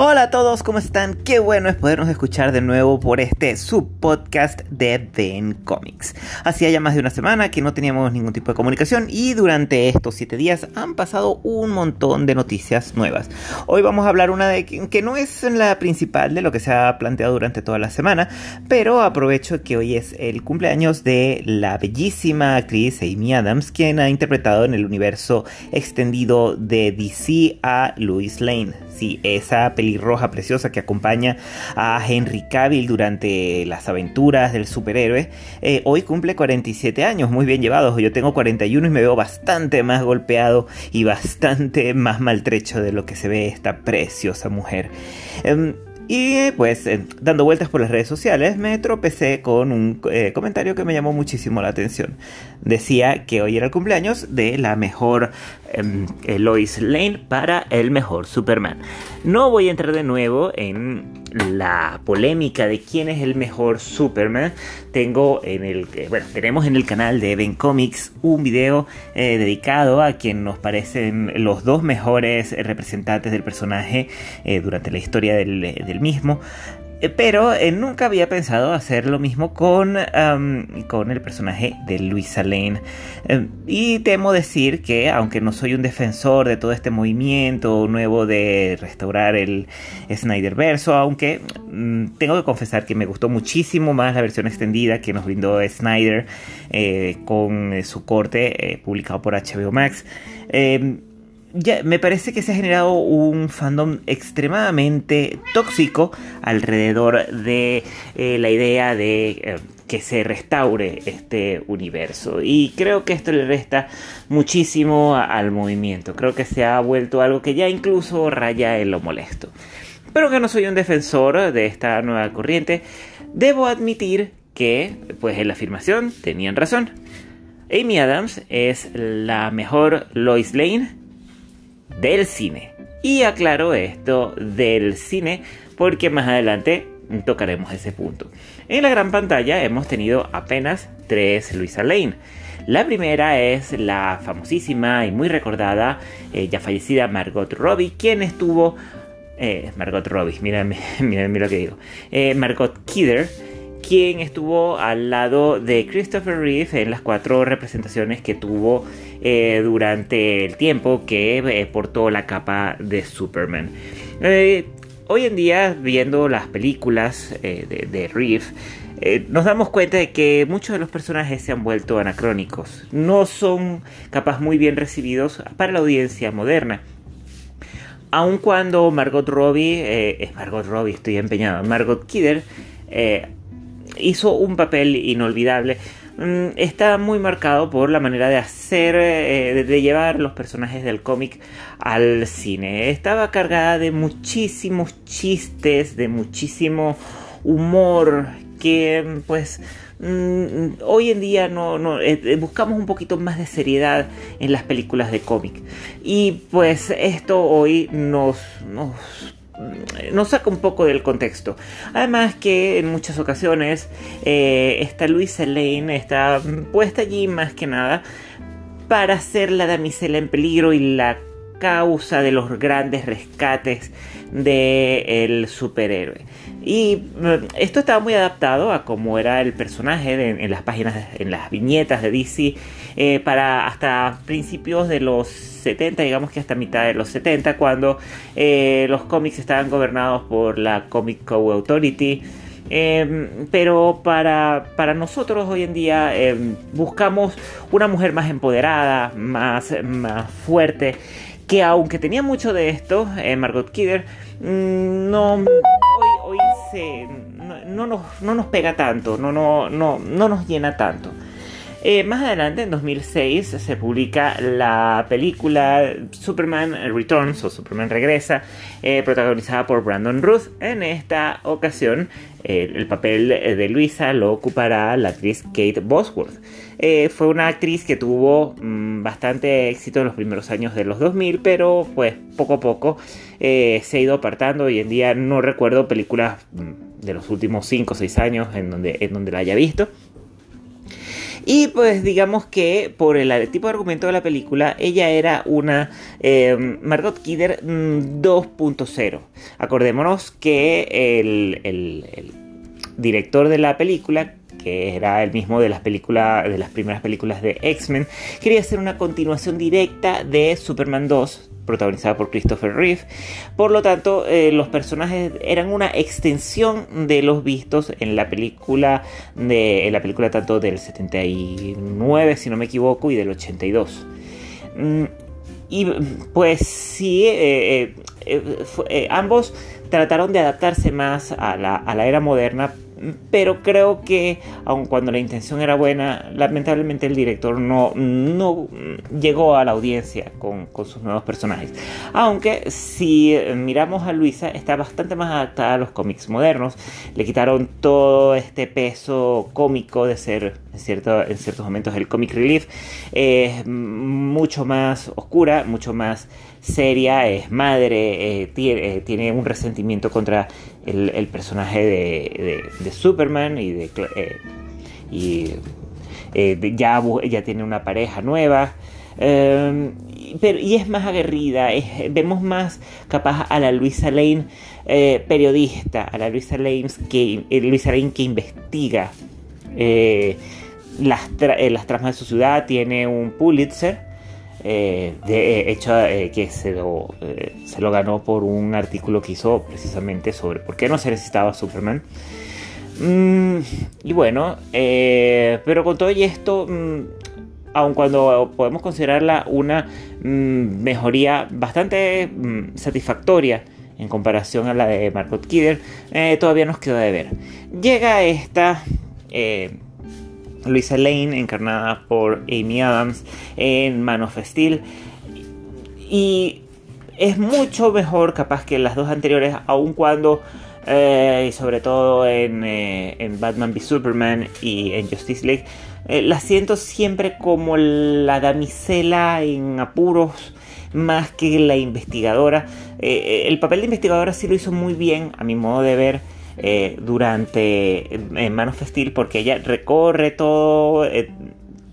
Hola a todos, ¿cómo están? Qué bueno es podernos escuchar de nuevo por este subpodcast de Ben Comics. Hacía ya más de una semana que no teníamos ningún tipo de comunicación y durante estos 7 días han pasado un montón de noticias nuevas. Hoy vamos a hablar una de que no es la principal de lo que se ha planteado durante toda la semana, pero aprovecho que hoy es el cumpleaños de la bellísima actriz Amy Adams, quien ha interpretado en el universo extendido de DC a Louis Lane. Sí, esa película roja preciosa que acompaña a Henry Cavill durante las aventuras del superhéroe, eh, hoy cumple 47 años, muy bien llevados. Yo tengo 41 y me veo bastante más golpeado y bastante más maltrecho de lo que se ve esta preciosa mujer. Em, y pues dando vueltas por las redes sociales me tropecé con un eh, comentario que me llamó muchísimo la atención. Decía que hoy era el cumpleaños de la mejor em, Lois Lane para el mejor Superman. No voy a entrar de nuevo en la polémica de quién es el mejor Superman. Tengo en el bueno, tenemos en el canal de Even Comics un video eh, dedicado a quien nos parecen los dos mejores representantes del personaje durante la historia del mismo. Eh, pero eh, nunca había pensado hacer lo mismo con, con el personaje de Luisa Lane. Em, y temo decir que, aunque no soy un defensor de todo este movimiento nuevo de restaurar el Snyder verso, aunque mm, tengo que confesar que me gustó muchísimo más la versión extendida que nos brindó Snyder eh, con su corte publicado por HBO Max. Em, me parece que se ha generado un fandom extremadamente tóxico alrededor de eh, la idea de eh, que se restaure este universo. Y creo que esto le resta muchísimo al movimiento. Creo que se ha vuelto algo que ya incluso raya en lo molesto. Pero que no soy un defensor de esta nueva corriente, debo admitir que, pues en la afirmación, tenían razón. Amy Adams es la mejor Lois Lane del cine. Y aclaro esto del cine porque más adelante tocaremos ese punto. En la gran pantalla hemos tenido apenas tres Luisa Lane. La primera es la famosísima y muy recordada, eh, ya fallecida Margot Robbie, quien estuvo... Eh, Margot Robbie, mírame lo que digo. Eh, Margot Kidder, quien estuvo al lado de Christopher Reeve en las cuatro representaciones que tuvo eh, durante el tiempo que eh, portó la capa de Superman. Eh, hoy en día, viendo las películas de, Reeve, nos damos cuenta de que muchos de los personajes se han vuelto anacrónicos. No son capaz muy bien recibidos para la audiencia moderna aun cuando Margot Robbie, es Margot Robbie, estoy empeñado, Margot Kidder, hizo un papel inolvidable. Mm, está muy marcado por la manera de hacer, eh, de llevar los personajes del cómic al cine. Estaba cargada de muchísimos chistes, de muchísimo humor que pues mm, hoy en día no, eh, buscamos un poquito más de seriedad en las películas de cómic y pues esto hoy nos, nos nos saca un poco del contexto. Además que en muchas ocasiones eh, esta Luisa Lane está puesta allí más que nada para ser la damisela en peligro y la causa de los grandes rescates del superhéroe. Y mm, esto estaba muy adaptado a cómo era el personaje en las páginas, en las viñetas de DC, eh, para hasta principios de los 70, digamos que hasta mitad de los 70, cuando eh, los cómics estaban gobernados por la Comic Co Authority. Em, pero para, para, nosotros hoy en día em, buscamos una mujer más empoderada, más, más fuerte, que aunque tenía mucho de esto, eh, Margot Kidder, mm, no, hoy, se, no, nos, no, nos, pega tanto, no, no, no, no nos llena tanto. Eh, más adelante, en 2006, se publica la película Superman Returns o Superman Regresa, eh, protagonizada por Brandon Ruth. En esta ocasión, el papel de Luisa lo ocupará la actriz Kate Bosworth. Eh, fue una actriz que tuvo mm, bastante éxito en los primeros años de los 2000, pero pues poco a poco se ha ido apartando. Hoy en día no recuerdo películas mm, de los últimos 5 o 6 años en donde, en donde la haya visto. Y pues digamos que por el tipo de argumento de la película, ella era una em, Margot Kidder 2.0. Mm, Acordémonos que el, director de la película, que era el mismo de las películas de las primeras películas de X-Men, quería hacer una continuación directa de Superman 2 protagonizada por Christopher Reeve. Por lo tanto, eh, los personajes eran una extensión de los vistos en la película, de, la película tanto del 79, si no me equivoco, y del 82. Mm, y pues sí, eh, eh, ambos trataron de adaptarse más a la, a la era moderna pero creo que aun cuando la intención era buena, lamentablemente el director no, no llegó a la audiencia con, con, sus nuevos personajes. Aunque si miramos a Luisa, está bastante más adaptada a los cómics modernos. Le quitaron todo este peso cómico de ser en, cierto, en ciertos momentos el comic relief. Es mucho más oscura, mucho más seria, es madre, eh, eh, tiene, un resentimiento contra el, personaje de, Superman y de... Eh, y ya, ya tiene una pareja nueva. Em, pero, y es más aguerrida, vemos más capaz a la Luisa Lane periodista, a la Luisa Lane que, Luisa Lane que investiga las, las tramas de su ciudad, tiene un Pulitzer eh, de eh, hecho eh, que se lo, se lo ganó por un artículo que hizo precisamente sobre por qué no se necesitaba Superman. Mm, y bueno, pero con todo y esto, mm, aun cuando podemos considerarla una mm, mejoría bastante satisfactoria en comparación a la de Margot Kidder, todavía nos queda de ver. Llega esta Luisa Lane, encarnada por Amy Adams en Man of Steel. Y es mucho mejor capaz que las dos anteriores, aun cuando, eh, y sobre todo en, eh, en, Batman v Superman y en Justice League, eh, la siento siempre como la damisela en apuros más que la investigadora. el papel de investigadora sí lo hizo muy bien, a mi modo de ver. Eh, durante en Man of Steel porque ella recorre todo, eh,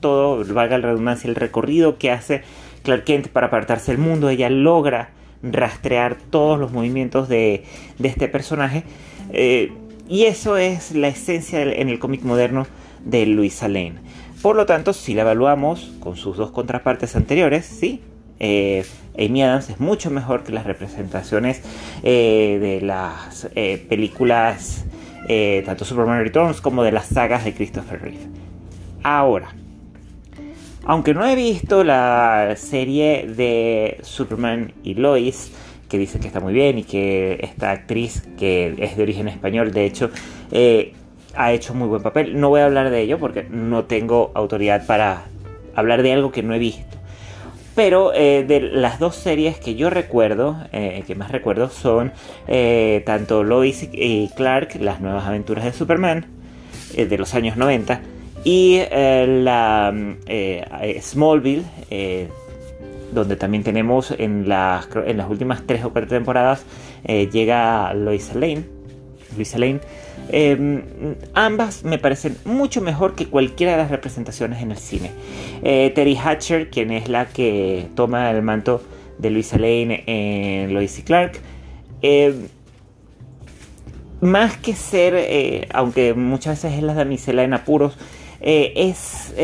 todo, valga la redundancia, el recorrido que hace Clark Kent para apartarse del mundo. Ella logra rastrear todos los movimientos de, este personaje. Eh, y eso es la esencia en el cómic moderno de Luisa Lane. Por lo tanto, si la evaluamos con sus dos contrapartes anteriores, sí, eh, Amy Adams es mucho mejor que las representaciones eh, de las eh, películas, tanto Superman Returns como de las sagas de Christopher Reeve. Ahora, aunque no he visto la serie de Superman y Lois, que dice que está muy bien y que esta actriz, que es de origen español, de hecho, ha hecho muy buen papel. No voy a hablar de ello porque no tengo autoridad para hablar de algo que no he visto. Pero eh, de las dos series que yo recuerdo, eh, que más recuerdo, son eh, tanto Lois y Clark, las nuevas aventuras de Superman, de los años 90, y la Smallville, donde también tenemos en las, en las últimas tres o cuatro temporadas, llega Lois Lane. Luisa Lane Em, ambas me parecen mucho mejor que cualquiera de las representaciones en el cine. Eh, Terry Hatcher, quien es la que toma el manto de Luisa Lane en Lois y Clark, em, más que ser, eh, aunque muchas veces es la damisela en apuros, eh, es,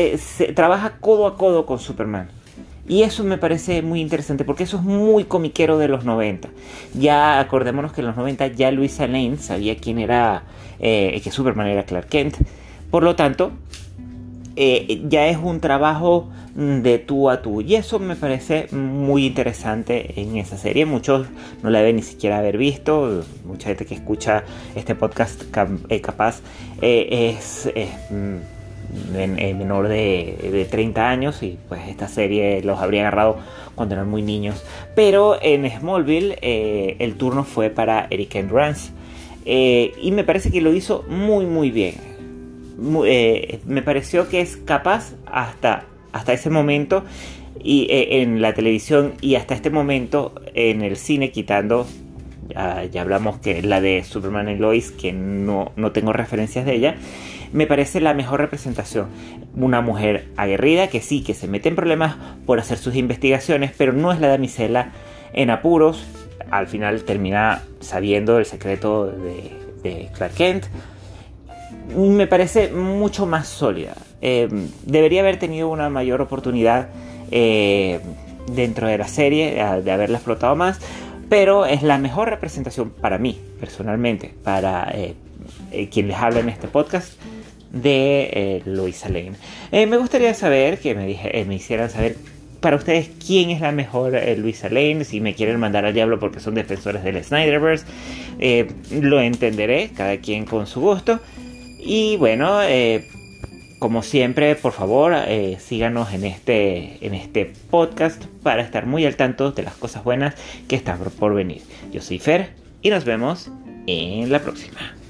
trabaja codo a codo con Superman. Y eso me parece muy interesante porque eso es muy comiquero de los 90. Ya acordémonos que en los 90 ya Luisa Lane sabía quién era eh, que Superman era Clark Kent. Por lo tanto, eh, ya es un trabajo de tú a tú. Y eso me parece muy interesante en esa serie. Muchos no la deben ni siquiera haber visto. Mucha gente que escucha este podcast eh, capaz es, menor de, 30 años y pues esta serie los habría agarrado cuando eran muy niños. Pero en Smallville el turno fue para Eric Endurance. Eh, y me parece que lo hizo muy muy bien. Eh, me pareció que es capaz hasta, hasta ese momento y, eh, en la televisión y hasta este momento en el cine quitando ya, hablamos que la de Superman y Lois que no, no tengo referencias de ella me parece la mejor representación. Una mujer aguerrida que sí, que se mete en problemas por hacer sus investigaciones, pero no es la damisela en apuros. Al final termina sabiendo el secreto de, Clark Kent. Me parece mucho más sólida. Eh, debería haber tenido una mayor oportunidad eh, dentro de la serie, de haberla explotado más, pero es la mejor representación para mí, personalmente, para eh, quien les habla en este podcast de eh, Luisa Lane. Eh, me gustaría saber, que me, dije, me hicieran saber para ustedes quién es la mejor Luisa Lane, si me quieren mandar al diablo porque son defensores del Snyderverse, lo entenderé, cada quien con su gusto. Y bueno, como siempre, por favor, eh, síganos en este, en este podcast para estar muy al tanto de las cosas buenas que están por venir. Yo soy Fer y nos vemos en la próxima.